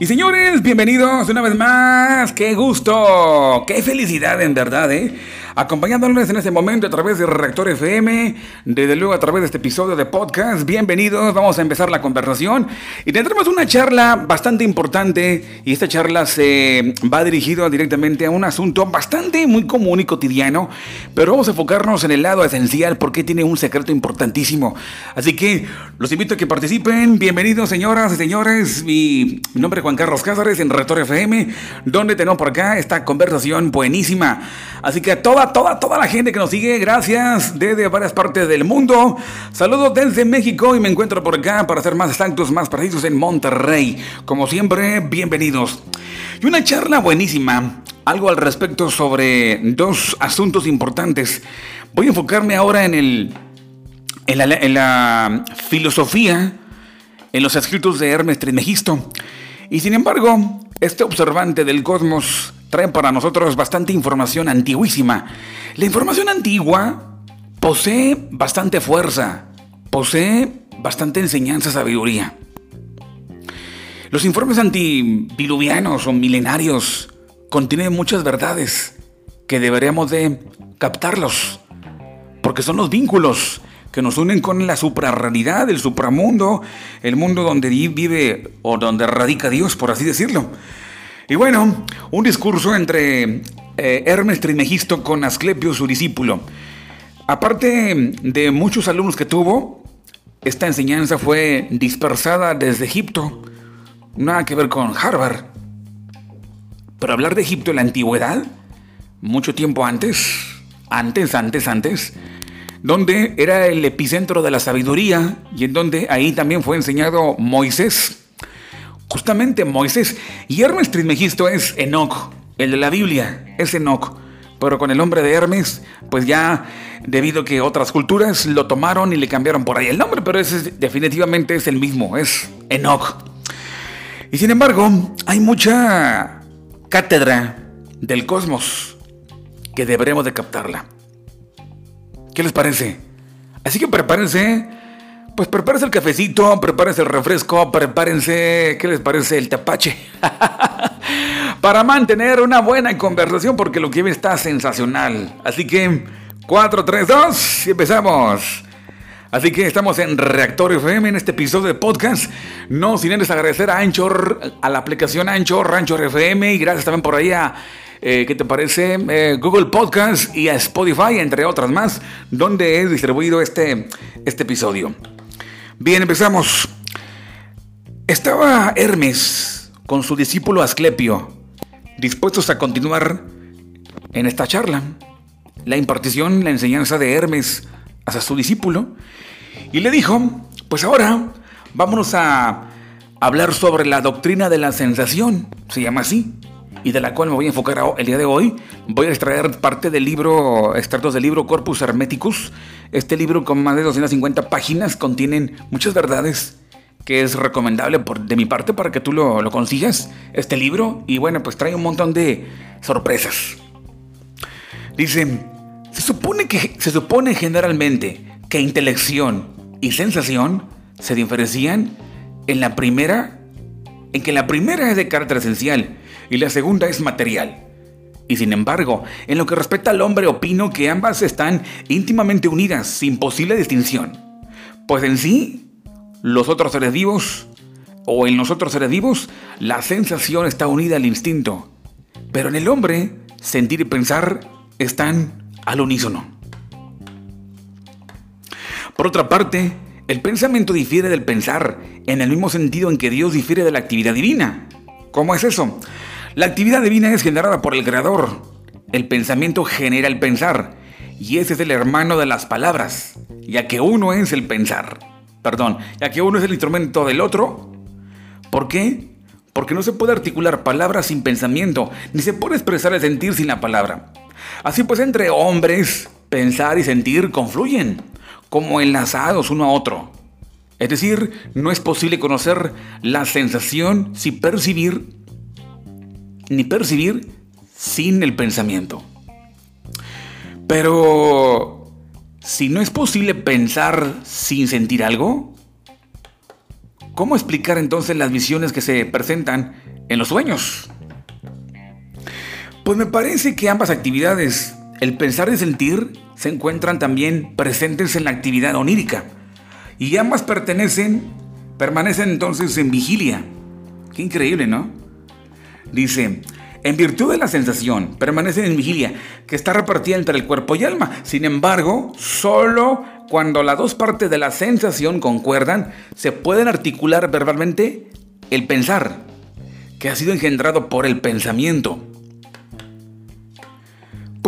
Y señores, bienvenidos una vez más. ¡Qué gusto! ¡Qué felicidad en verdad, eh! Acompañándoles en este momento a través de Reactor FM, desde luego a través de este episodio de podcast. Bienvenidos, vamos a empezar la conversación y tendremos una charla bastante importante y esta charla se va dirigida directamente a un asunto bastante muy común y cotidiano, pero vamos a enfocarnos en el lado esencial porque tiene un secreto importantísimo. Así que los invito a que participen. Bienvenidos señoras y señores. Mi nombre es Juan Carlos Cázares en Reactor FM, donde tenemos por acá esta conversación buenísima. Así que a toda, toda, toda la gente que nos sigue, gracias desde varias partes del mundo. Saludos desde México y me encuentro por acá para ser más exactos, más precisos en Monterrey. Como siempre, bienvenidos. Y una charla buenísima, algo al respecto sobre dos asuntos importantes. Voy a enfocarme ahora en el la, en la filosofía, en los escritos de Hermes Trismegisto. Y sin embargo, este observante del cosmos trae para nosotros bastante información antiguísima. La información antigua posee bastante fuerza, posee bastante enseñanza, sabiduría. Los informes antidiluvianos o milenarios contienen muchas verdades que deberíamos de captarlos, porque son los vínculos que nos unen con la suprarrealidad, el supramundo, el mundo donde vive o donde radica Dios, por así decirlo. Y bueno, un discurso entre eh, Hermes Trismegisto con Asclepio, su discípulo. Aparte de muchos alumnos que tuvo, esta enseñanza fue dispersada desde Egipto, nada que ver con Harvard. Pero hablar de Egipto en la antigüedad, mucho tiempo antes, antes, antes, antes, donde era el epicentro de la sabiduría y en donde ahí también fue enseñado Moisés. Justamente Moisés. Y Hermes Trismegisto es Enoch, el de la Biblia, es Enoch. Pero con el nombre de Hermes, pues ya debido a que otras culturas lo tomaron y le cambiaron por ahí el nombre, pero ese definitivamente es el mismo, es Enoch. Y sin embargo, hay mucha cátedra del cosmos que deberemos de captarla. ¿Qué les parece? Así que prepárense. Pues prepárense el cafecito, prepárense el refresco, prepárense, ¿qué les parece? El tapache. Para mantener una buena conversación porque lo que viene está sensacional. Así que 4, 3, 2 y empezamos. Así que estamos en Reactor FM en este episodio de podcast. No sin antes agradecer a Anchor, a la aplicación Anchor, Anchor FM y gracias también por ahí a eh, ¿qué te parece? Eh, Google Podcast y a Spotify, entre otras más, donde he distribuido este, este episodio. Bien, empezamos. Estaba Hermes con su discípulo Asclepio, dispuestos a continuar en esta charla, la impartición, la enseñanza de Hermes hacia su discípulo, y le dijo, pues ahora vámonos a hablar sobre la doctrina de la sensación, se llama así y de la cual me voy a enfocar el día de hoy. Voy a extraer parte del libro, extractos del libro Corpus Hermeticus. Este libro con más de 250 páginas contienen muchas verdades que es recomendable por, de mi parte para que tú lo, lo consigas, este libro. Y bueno, pues trae un montón de sorpresas. Dice, se supone que se supone generalmente que intelección y sensación se diferencian en la primera, en que la primera es de carácter esencial y la segunda es material. Y sin embargo, en lo que respecta al hombre opino que ambas están íntimamente unidas, sin posible distinción. Pues en sí, los otros seres vivos, o en los otros seres vivos, la sensación está unida al instinto. Pero en el hombre, sentir y pensar están al unísono. Por otra parte, el pensamiento difiere del pensar, en el mismo sentido en que Dios difiere de la actividad divina. ¿Cómo es eso? La actividad divina es generada por el Creador. El pensamiento genera el pensar. Y ese es el hermano de las palabras, ya que uno es el pensar. Perdón, ya que uno es el instrumento del otro. ¿Por qué? Porque no se puede articular palabras sin pensamiento, ni se puede expresar el sentir sin la palabra. Así pues, entre hombres, pensar y sentir confluyen, como enlazados uno a otro. Es decir, no es posible conocer la sensación sin percibir ni percibir sin el pensamiento. Pero, si no es posible pensar sin sentir algo, ¿cómo explicar entonces las visiones que se presentan en los sueños? Pues me parece que ambas actividades, el pensar y sentir, se encuentran también presentes en la actividad onírica. Y ambas pertenecen, permanecen entonces en vigilia. Qué increíble, ¿no? Dice, en virtud de la sensación, permanecen en vigilia, que está repartida entre el cuerpo y alma. Sin embargo, solo cuando las dos partes de la sensación concuerdan, se pueden articular verbalmente el pensar, que ha sido engendrado por el pensamiento.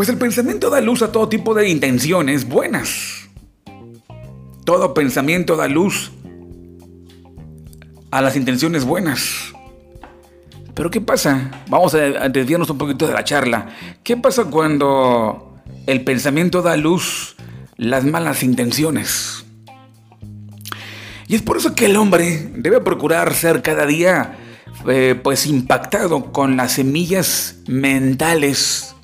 Pues el pensamiento da luz a todo tipo de intenciones buenas. Todo pensamiento da luz a las intenciones buenas. Pero ¿qué pasa? Vamos a desviarnos un poquito de la charla. ¿Qué pasa cuando el pensamiento da luz las malas intenciones? Y es por eso que el hombre debe procurar ser cada día eh, pues impactado con las semillas mentales,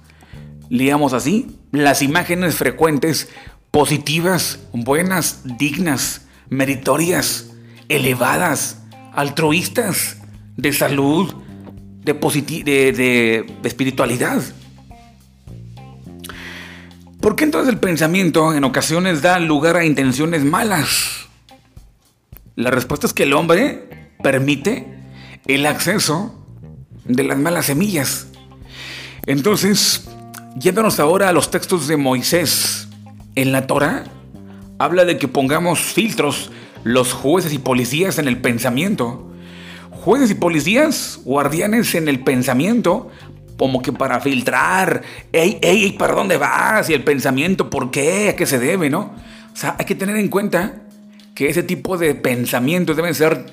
digamos así, las imágenes frecuentes, positivas, buenas, dignas, meritorias, elevadas, altruistas, de salud, de, de, espiritualidad. ¿Por qué entonces el pensamiento en ocasiones da lugar a intenciones malas? La respuesta es que el hombre permite el acceso de las malas semillas. Entonces, yéndonos ahora a los textos de Moisés en la Torah, habla de que pongamos filtros los jueces y policías en el pensamiento jueces y policías, guardianes en el pensamiento, como que para filtrar, ey, ey, ¿para dónde vas? Y el pensamiento, ¿por qué? ¿A qué se debe, no? O sea, hay que tener en cuenta que ese tipo de pensamientos deben ser,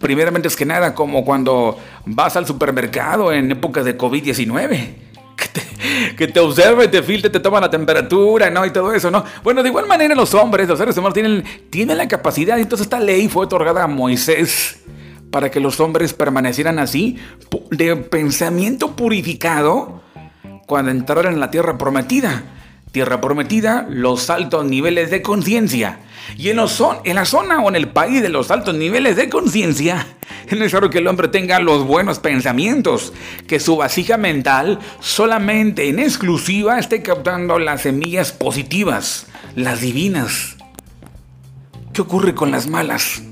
primeramente es que nada, como cuando vas al supermercado en época de COVID-19. Que te, que te observe, te filtre, te toma la temperatura, ¿no? Y todo eso, ¿no? Bueno, de igual manera los hombres, los seres humanos tienen, tienen la capacidad, entonces esta ley fue otorgada a Moisés para que los hombres permanecieran así, de pensamiento purificado, cuando entraran en la tierra prometida. Tierra prometida, los altos niveles de conciencia. Y en, en la zona o en el país de los altos niveles de conciencia, es necesario que el hombre tenga los buenos pensamientos, que su vasija mental solamente en exclusiva esté captando las semillas positivas, las divinas. ¿Qué ocurre con las malas?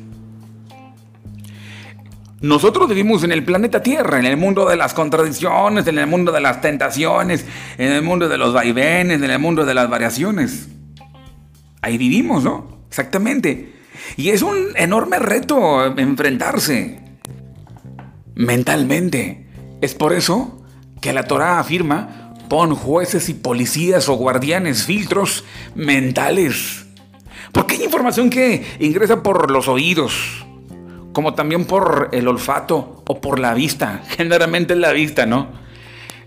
Nosotros vivimos en el planeta Tierra, en el mundo de las contradicciones, en el mundo de las tentaciones, en el mundo de los vaivenes, en el mundo de las variaciones. Ahí vivimos, ¿no? Exactamente. Y es un enorme reto enfrentarse mentalmente. Es por eso que la Torah afirma, pon jueces y policías o guardianes, filtros mentales. Porque hay información que ingresa por los oídos, como también por el olfato o por la vista, generalmente la vista, ¿no?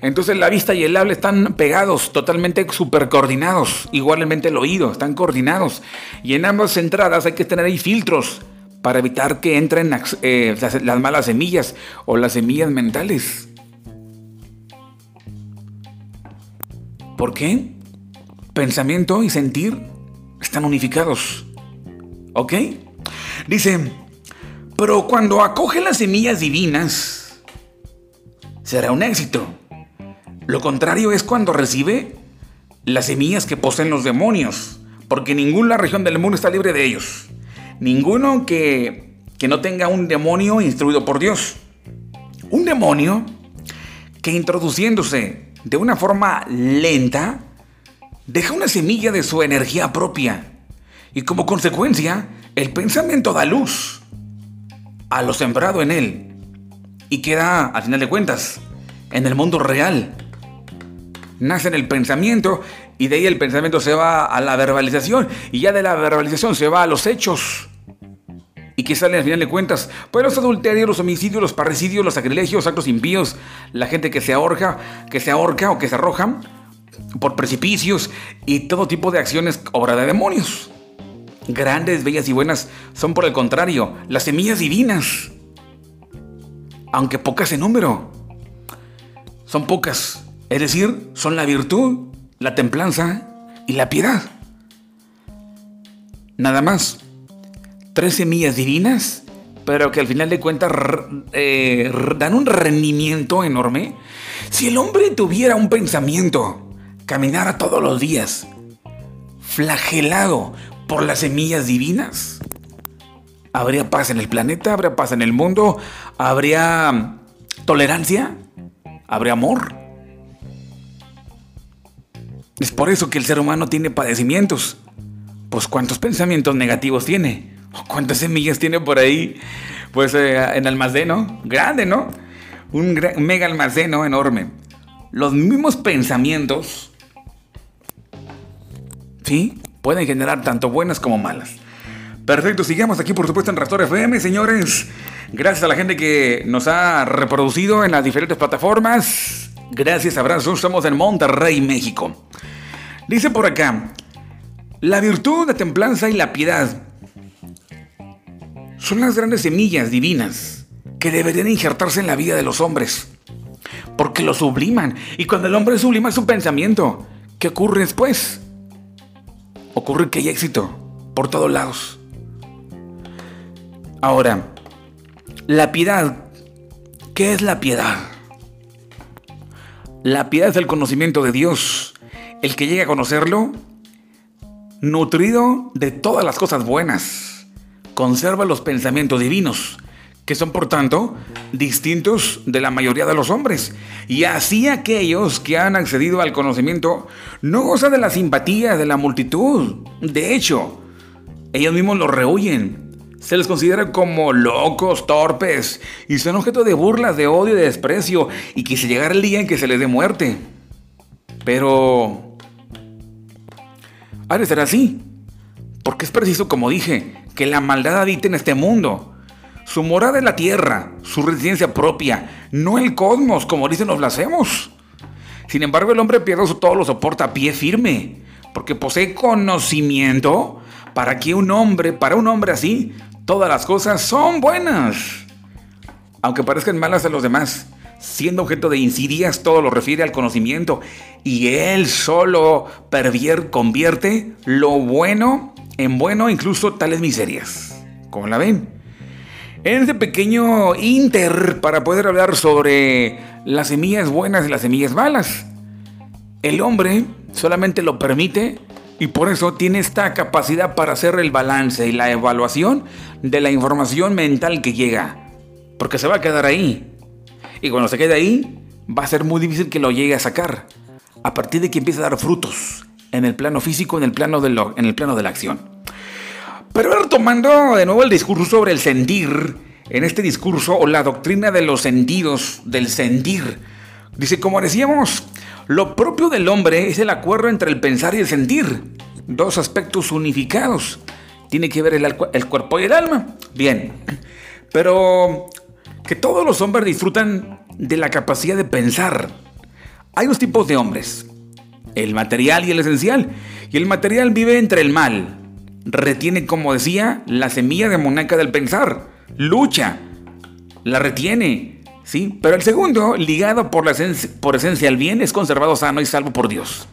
Entonces la vista y el habla están pegados, totalmente super coordinados, igualmente el oído, están coordinados. Y en ambas entradas hay que tener ahí filtros para evitar que entren eh, las malas semillas o las semillas mentales. ¿Por qué? Pensamiento y sentir están unificados. ¿Ok? Dice, pero cuando acoge las semillas divinas, será un éxito. Lo contrario es cuando recibe las semillas que poseen los demonios, porque ninguna región del mundo está libre de ellos. Ninguno que, que no tenga un demonio instruido por Dios. Un demonio que introduciéndose de una forma lenta, deja una semilla de su energía propia. Y como consecuencia, el pensamiento da luz a lo sembrado en él y queda, al final de cuentas, en el mundo real. Nace en el pensamiento y de ahí el pensamiento se va a la verbalización y ya de la verbalización se va a los hechos. ¿Y que sale al final de cuentas? Pues los adulterios, los homicidios, los parricidios, los sacrilegios, actos impíos, la gente que se ahorca, que se ahorca o que se arroja por precipicios y todo tipo de acciones obra de demonios grandes, bellas y buenas, son por el contrario, las semillas divinas. Aunque pocas en número. Son pocas. Es decir, son la virtud, la templanza y la piedad. Nada más. Tres semillas divinas pero que al final de cuentas eh, dan un rendimiento enorme. Si el hombre tuviera un pensamiento, caminara todos los días, flagelado por las semillas divinas, habría paz en el planeta, habría paz en el mundo, habría tolerancia, habría amor. Es por eso que el ser humano tiene padecimientos. Pues cuántos pensamientos negativos tiene. ¿Cuántas semillas tiene por ahí? Pues eh, en almacén, Grande, ¿no? Un mega almacén enorme. Los mismos pensamientos, ¿sí? Pueden generar tanto buenas como malas. Perfecto, sigamos aquí por supuesto en Raptor FM, señores. Gracias a la gente que nos ha reproducido en las diferentes plataformas. Gracias, abrazos. Estamos en Monterrey, México. Dice por acá, la virtud, la templanza y la piedad son las grandes semillas divinas que deberían injertarse en la vida de los hombres. Porque lo subliman. Y cuando el hombre sublima su pensamiento, ¿qué ocurre después? Ocurre que hay éxito por todos lados. Ahora, la piedad. ¿Qué es la piedad? La piedad es el conocimiento de Dios. El que llega a conocerlo, nutrido de todas las cosas buenas conserva los pensamientos divinos, que son por tanto distintos de la mayoría de los hombres. Y así aquellos que han accedido al conocimiento no gozan de la simpatía de la multitud. De hecho, ellos mismos lo rehuyen. Se les considera como locos, torpes, y son objeto de burlas, de odio de desprecio, y quise llegar el día en que se les dé muerte. Pero... Ha de ser así, porque es preciso, como dije, que la maldad habita en este mundo. Su morada es la tierra, su residencia propia, no el cosmos, como dicen los blasfemos. Sin embargo, el hombre piadoso todo lo soporta a pie firme, porque posee conocimiento para que un hombre, para un hombre así, todas las cosas son buenas. Aunque parezcan malas a los demás, siendo objeto de insidias, todo lo refiere al conocimiento, y él solo pervier, convierte lo bueno en bueno incluso tales miserias. ¿Cómo la ven? En este pequeño inter para poder hablar sobre las semillas buenas y las semillas malas. El hombre solamente lo permite y por eso tiene esta capacidad para hacer el balance y la evaluación de la información mental que llega. Porque se va a quedar ahí. Y cuando se quede ahí, va a ser muy difícil que lo llegue a sacar. A partir de que empiece a dar frutos en el plano físico, en el plano en el plano de la acción. Pero retomando de nuevo el discurso sobre el sentir, en este discurso o la doctrina de los sentidos, del sentir, dice, como decíamos, lo propio del hombre es el acuerdo entre el pensar y el sentir, dos aspectos unificados. Tiene que ver el, el cuerpo y el alma. Bien, pero que todos los hombres disfrutan de la capacidad de pensar. Hay dos tipos de hombres el material y el esencial. Y el material vive entre el mal. Retiene, como decía, la semilla demoníaca del pensar. Lucha. La retiene. ¿Sí? Pero el segundo, ligado por, la esencia, por esencia al bien, es conservado sano y salvo por Dios.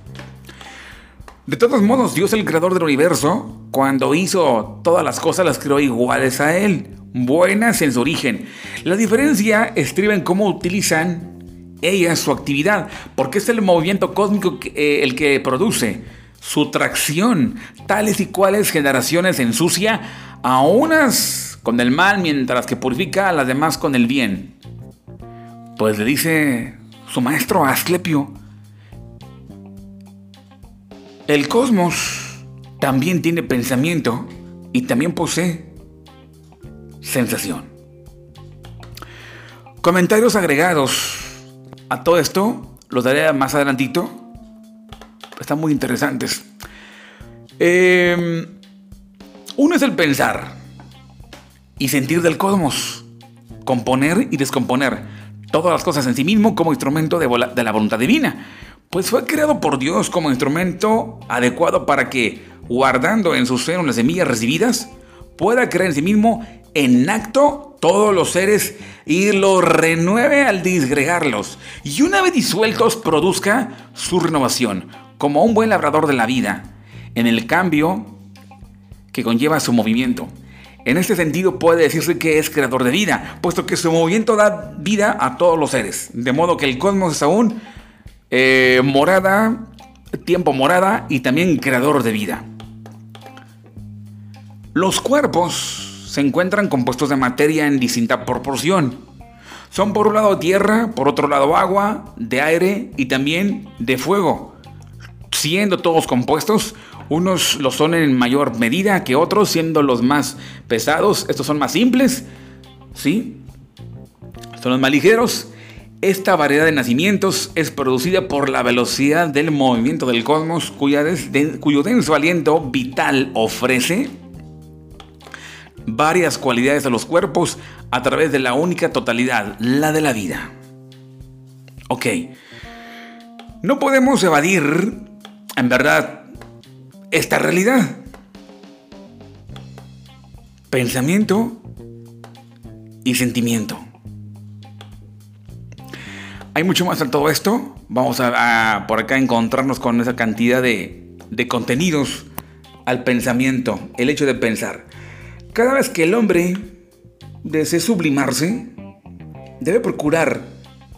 De todos modos, Dios, el creador del universo, cuando hizo todas las cosas, las creó iguales a Él, buenas en su origen. La diferencia estriba en cómo utilizan ella es su actividad, porque es el movimiento cósmico eh, el que produce su tracción, tales y cuales generaciones ensucia a unas con el mal mientras que purifica a las demás con el bien. Pues le dice su maestro Asclepio, el cosmos también tiene pensamiento y también posee sensación. Comentarios agregados a todo esto, los daré más adelantito. Están muy interesantes. Em, uno es el pensar y sentir del cosmos. Componer y descomponer todas las cosas en sí mismo como instrumento de, de la voluntad divina. Pues fue creado por Dios como instrumento adecuado para que, guardando en su seno las semillas recibidas, pueda crear en sí mismo en acto todos los seres y los renueve al disgregarlos. Y una vez disueltos produzca su renovación, como un buen labrador de la vida, en el cambio que conlleva su movimiento. En este sentido puede decirse que es creador de vida, puesto que su movimiento da vida a todos los seres, de modo que el cosmos es aún eh, morada, tiempo morada y también creador de vida. Los cuerpos se encuentran compuestos de materia en distinta proporción. Son por un lado tierra, por otro lado agua, de aire y también de fuego. Siendo todos compuestos, unos lo son en mayor medida que otros, siendo los más pesados, estos son más simples, ¿sí? Son los más ligeros. Esta variedad de nacimientos es producida por la velocidad del movimiento del cosmos, cuyo denso aliento vital ofrece varias cualidades a los cuerpos a través de la única totalidad, la de la vida. Ok. No podemos evadir, en verdad, esta realidad. Pensamiento y sentimiento. Hay mucho más en todo esto. Vamos a, por acá encontrarnos con esa cantidad de, de contenidos al pensamiento, el hecho de pensar. Cada vez que el hombre desee sublimarse, debe procurar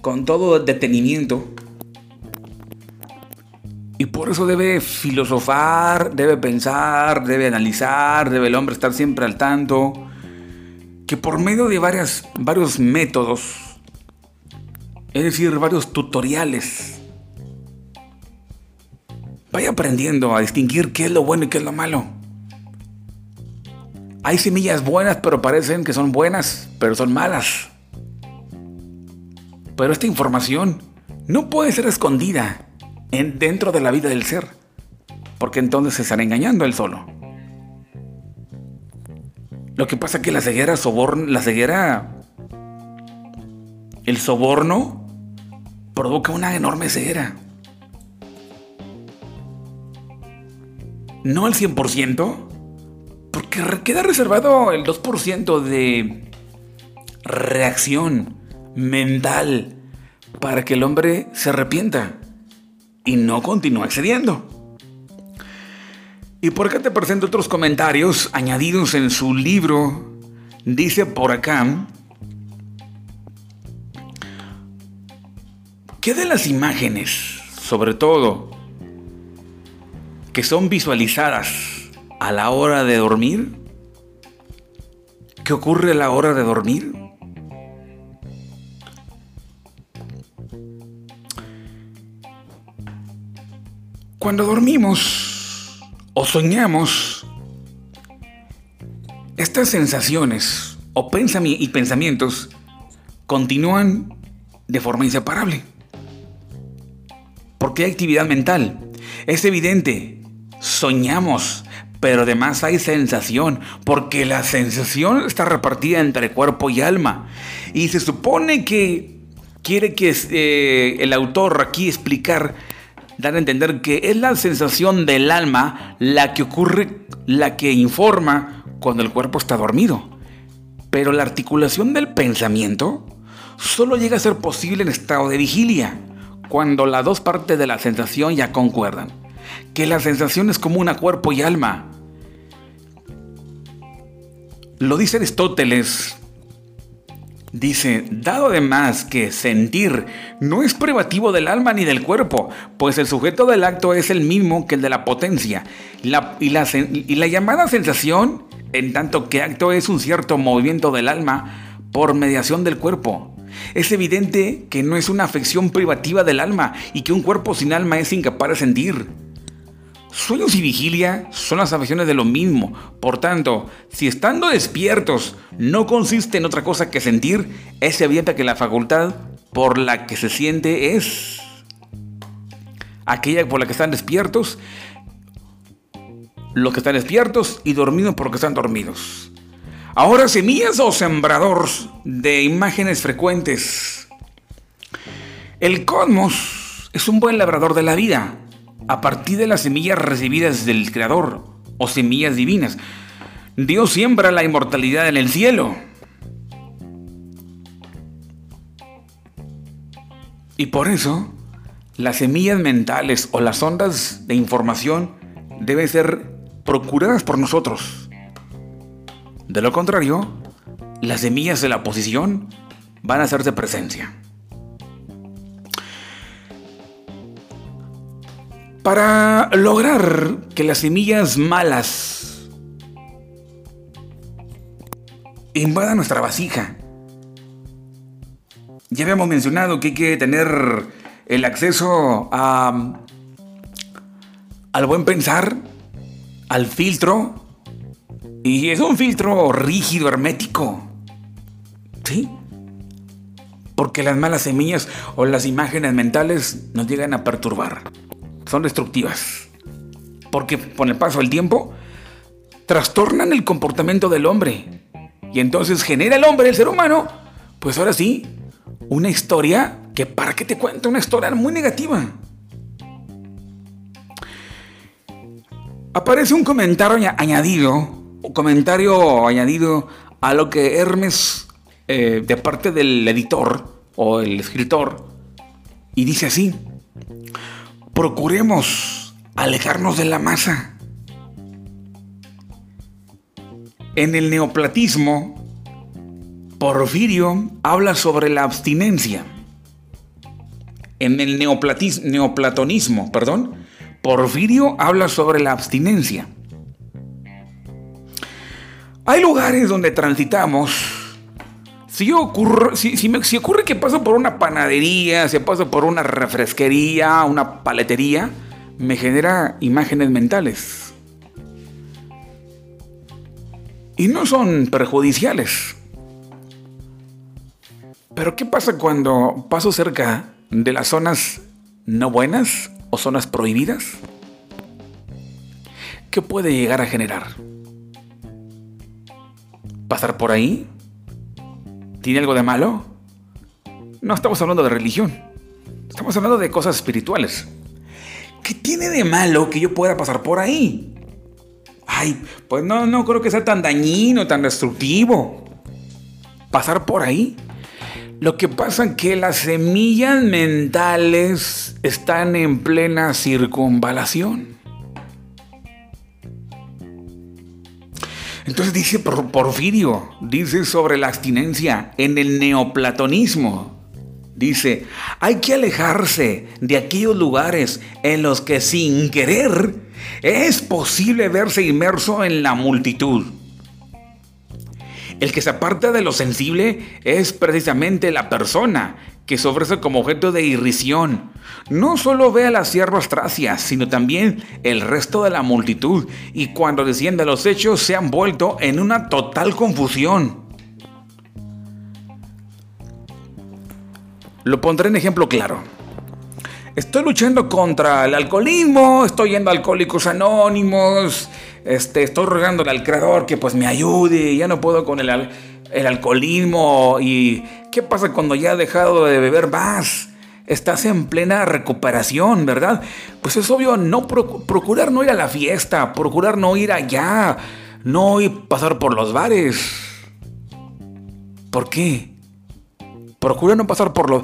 con todo detenimiento por eso debe filosofar, debe pensar, debe analizar, debe el hombre estar siempre al tanto, que por medio de varias, varios métodos, es decir, varios tutoriales, vaya aprendiendo a distinguir qué es lo bueno y qué es lo malo. Hay semillas buenas, pero parecen que son buenas, pero son malas. Pero esta información no puede ser escondida en, dentro de la vida del ser, porque entonces se estará engañando él solo. Lo que pasa es que la ceguera soborna, la ceguera, el soborno provoca una enorme ceguera. No al 100%, porque queda reservado el 2% de reacción mental para que el hombre se arrepienta y no continúe accediendo. Y por acá te presento otros comentarios añadidos en su libro. Dice por acá que de las imágenes, sobre todo, que son visualizadas a la hora de dormir? ¿Qué ocurre a la hora de dormir? Cuando dormimos o soñamos, estas sensaciones o y pensamientos continúan de forma inseparable. Porque hay actividad mental. Es evidente, soñamos, pero además hay sensación, porque la sensación está repartida entre cuerpo y alma. Y se supone que quiere que eh, el autor aquí explicar, dar a entender que es la sensación del alma la que ocurre, la que informa cuando el cuerpo está dormido. Pero la articulación del pensamiento solo llega a ser posible en estado de vigilia, cuando las dos partes de la sensación ya concuerdan que la sensación es común a cuerpo y alma. Lo dice Aristóteles. Dice, dado además que sentir no es privativo del alma ni del cuerpo, pues el sujeto del acto es el mismo que el de la potencia, y, la, y la llamada sensación, en tanto que acto es un cierto movimiento del alma por mediación del cuerpo. Es evidente que no es una afección privativa del alma y que un cuerpo sin alma es incapaz de sentir. Sueños y vigilia son las afecciones de lo mismo. Por tanto, si estando despiertos no consiste en otra cosa que sentir, es evidente que la facultad por la que se siente es aquella por la que están despiertos, los que están despiertos y dormidos porque están dormidos. Ahora semillas o sembradores de imágenes frecuentes. El cosmos es un buen labrador de la vida a partir de las semillas recibidas del Creador o semillas divinas. Dios siembra la inmortalidad en el cielo. Y por eso, las semillas mentales o las ondas de información deben ser procuradas por nosotros. De lo contrario, las semillas de la oposición van a hacerse presencia. Para lograr que las semillas malas invadan nuestra vasija, ya habíamos mencionado que hay que tener el acceso a, al buen pensar, al filtro, y es un filtro rígido, hermético. ¿Sí? Porque las malas semillas o las imágenes mentales nos llegan a perturbar. Son destructivas. Porque con el paso del tiempo trastornan el comportamiento del hombre. Y entonces genera el hombre, el ser humano, pues ahora sí, una historia que para que te cuente una historia muy negativa. Aparece un comentario añadido, un comentario añadido a lo que Hermes, eh, de parte del editor o el escritor, y dice así, procuremos alejarnos de la masa. En el neoplatismo, Porfirio habla sobre la abstinencia. En el neoplatonismo, perdón, Porfirio habla sobre la abstinencia. Hay lugares donde transitamos. Si ocurre, si, ocurre que paso por una panadería, si paso por una refresquería, una paletería, me genera imágenes mentales. Y no son perjudiciales. Pero ¿qué pasa cuando paso cerca de las zonas no buenas o zonas prohibidas? ¿Qué puede llegar a generar? ¿Pasar por ahí? ¿Tiene algo de malo? No estamos hablando de religión. Estamos hablando de cosas espirituales. ¿Qué tiene de malo que yo pueda pasar por ahí? Ay, pues no, no creo que sea tan dañino, tan destructivo. Pasar por ahí lo que pasa es que las semillas mentales están en plena circunvalación. Entonces dice Porfirio, dice sobre la abstinencia en el neoplatonismo. Dice, hay que alejarse de aquellos lugares en los que sin querer es posible verse inmerso en la multitud el que se aparta de lo sensible es precisamente la persona que se ofrece como objeto de irrisión. No solo ve a las siervas tracias, sino también el resto de la multitud, y cuando desciende los hechos se han vuelto en una total confusión. Lo pondré en ejemplo claro. Estoy luchando contra el alcoholismo, estoy yendo a Alcohólicos Anónimos, este, estoy rogándole al creador que pues me ayude, ya no puedo con el, el alcoholismo. ¿Y qué pasa cuando ya he dejado de beber más? Estás en plena recuperación, ¿verdad? Pues es obvio, no procurar no ir a la fiesta, procurar no ir allá, no ir pasar por los bares. ¿Por qué? Procura no pasar por los...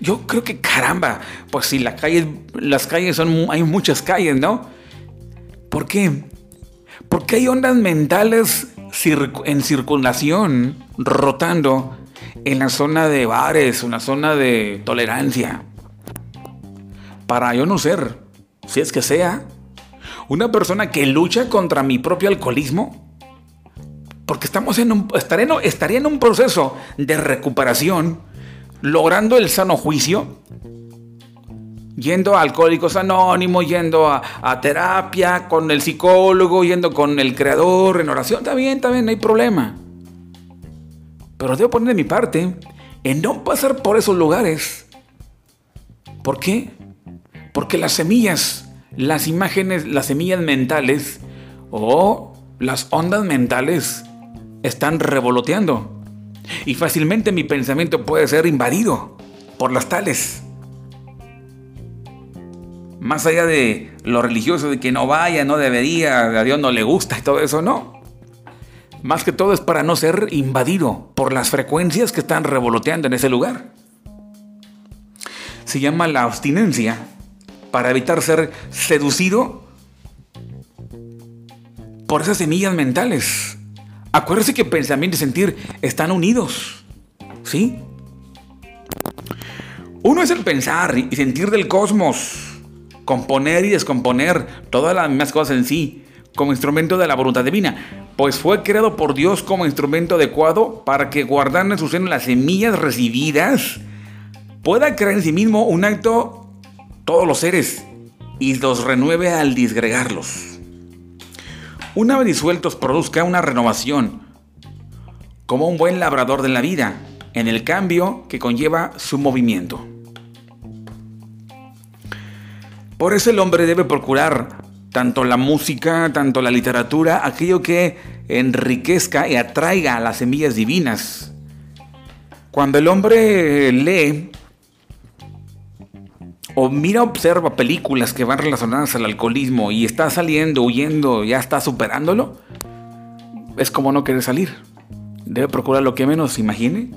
Yo creo que caramba, pues si la calle, las calles son, hay muchas calles, ¿no? ¿Por qué? Porque hay ondas mentales en circulación, rotando en la zona de bares, en la zona de tolerancia. Para yo no ser, si es que sea, una persona que lucha contra mi propio alcoholismo, porque estamos en un, estaría en un proceso de recuperación, logrando el sano juicio, yendo a Alcohólicos Anónimos, yendo a, terapia con el psicólogo, yendo con el creador en oración, está bien, está bien, no hay problema. Pero debo poner de mi parte en no pasar por esos lugares. ¿Por qué? Porque las semillas, las imágenes, las semillas mentales o las ondas mentales están revoloteando. Y fácilmente mi pensamiento puede ser invadido por las tales más allá de lo religioso, de que no vaya, no debería, a Dios no le gusta y todo eso, no. Más que todo es para no ser invadido por las frecuencias que están revoloteando en ese lugar. Se llama la abstinencia para evitar ser seducido por esas semillas mentales. Acuérdese que pensamiento y sentir están unidos. ¿Sí? Uno es el pensar y sentir del cosmos, componer y descomponer todas las mismas cosas en sí, como instrumento de la voluntad divina, pues fue creado por Dios como instrumento adecuado para que guardando en su seno las semillas recibidas, pueda crear en sí mismo un acto todos los seres y los renueve al disgregarlos. Una vez disueltos produzca una renovación, como un buen labrador de la vida, en el cambio que conlleva su movimiento. Por eso el hombre debe procurar tanto la música, tanto la literatura, aquello que enriquezca y atraiga a las semillas divinas. Cuando el hombre lee o mira, observa películas que van relacionadas al alcoholismo y está saliendo, huyendo, ya está superándolo, es como no quiere salir. Debe procurar lo que menos imagine,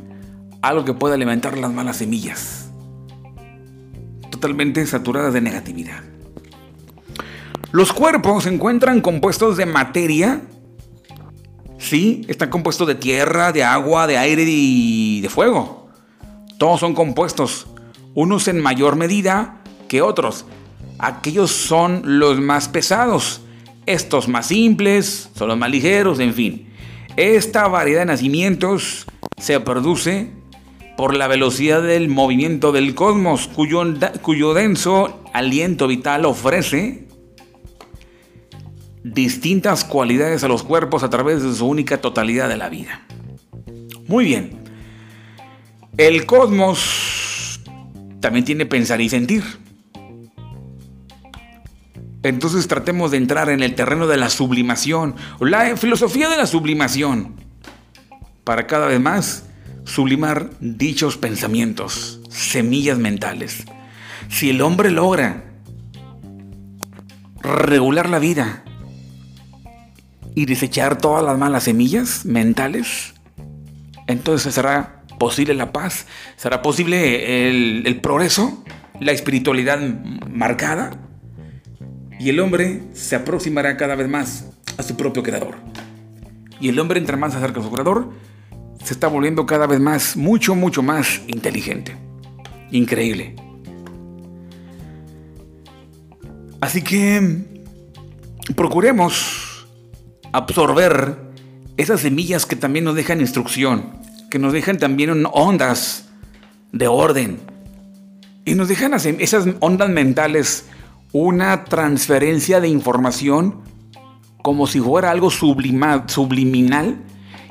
algo que pueda alimentar las malas semillas, totalmente saturadas de negatividad. Los cuerpos se encuentran compuestos de materia. Sí, están compuestos de tierra, de agua, de aire y de fuego. Todos son compuestos, unos en mayor medida que otros. Aquellos son los más pesados, estos más simples, son los más ligeros, en fin. Esta variedad de nacimientos se produce por la velocidad del movimiento del cosmos, cuyo, denso aliento vital ofrece distintas cualidades a los cuerpos a través de su única totalidad de la vida. Muy bien. El cosmos también tiene pensar y sentir. Entonces tratemos de entrar en el terreno de la sublimación, la filosofía de la sublimación, para cada vez más sublimar dichos pensamientos, semillas mentales. Si el hombre logra regular la vida, y desechar todas las malas semillas mentales, entonces será posible la paz, será posible el, progreso, la espiritualidad marcada, y el hombre se aproximará cada vez más a su propio creador. Y el hombre, entre más acerca a su creador, se está volviendo cada vez más, mucho, mucho más inteligente. Increíble. Así que procuremos absorber esas semillas que también nos dejan instrucción, que nos dejan también ondas de orden. Y nos dejan esas ondas mentales una transferencia de información como si fuera algo subliminal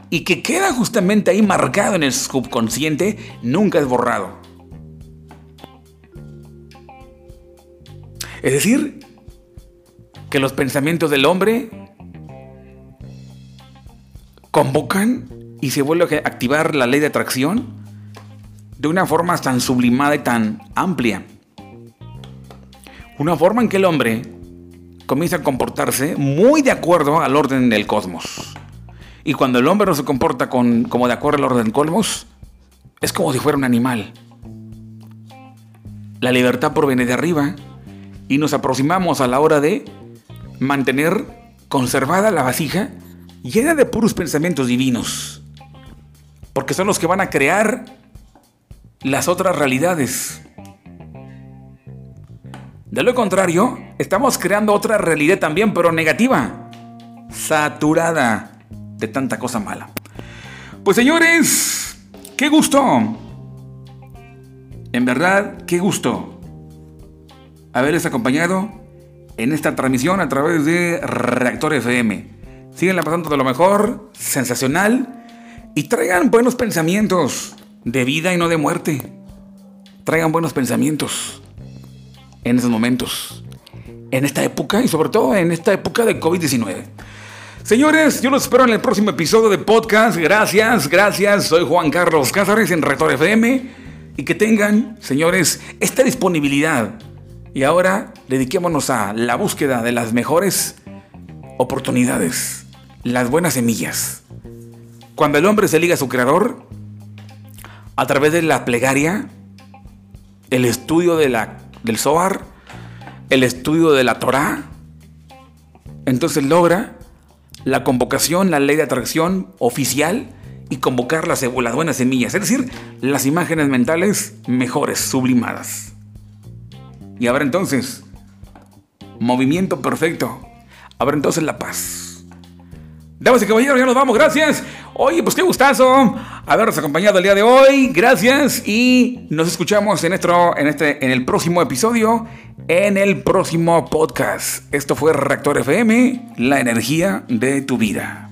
y que queda justamente ahí marcado en el subconsciente, nunca es borrado. Es decir, que los pensamientos del hombre convocan y se vuelve a activar la ley de atracción de una forma tan sublimada y tan amplia. Una forma en que el hombre comienza a comportarse muy de acuerdo al orden del cosmos. Y cuando el hombre no se comporta con, como de acuerdo al orden del cosmos, es como si fuera un animal. La libertad proviene de arriba y nos aproximamos a la hora de mantener conservada la vasija llena de puros pensamientos divinos, porque son los que van a crear las otras realidades. De lo contrario, estamos creando otra realidad también, pero negativa, saturada de tanta cosa mala. Pues señores, qué gusto. En verdad, qué gusto haberles acompañado en esta transmisión a través de Reactor FM. Síganla pasando de lo mejor, sensacional. Y traigan buenos pensamientos de vida y no de muerte. Traigan buenos pensamientos en esos momentos, en esta época y sobre todo en esta época de COVID-19. Señores, yo los espero en el próximo episodio de podcast. Gracias, gracias. Soy Juan Carlos Cázares en Retor FM. Y que tengan, señores, esta disponibilidad. Y ahora dediquémonos a la búsqueda de las mejores oportunidades, las buenas semillas. Cuando el hombre se liga a su creador, a través de la plegaria, el estudio del Zohar, el estudio de la Torah, entonces logra la convocación, la ley de atracción oficial y convocar las, las buenas semillas, es decir, las imágenes mentales mejores, sublimadas. Y habrá entonces movimiento perfecto. Habrá entonces la paz. Damas y caballeros, ya nos vamos, gracias. Oye, pues qué gustazo habernos acompañado el día de hoy. Gracias y nos escuchamos en, nuestro, en, este, en el próximo episodio, en el próximo podcast. Esto fue Reactor FM, la energía de tu vida.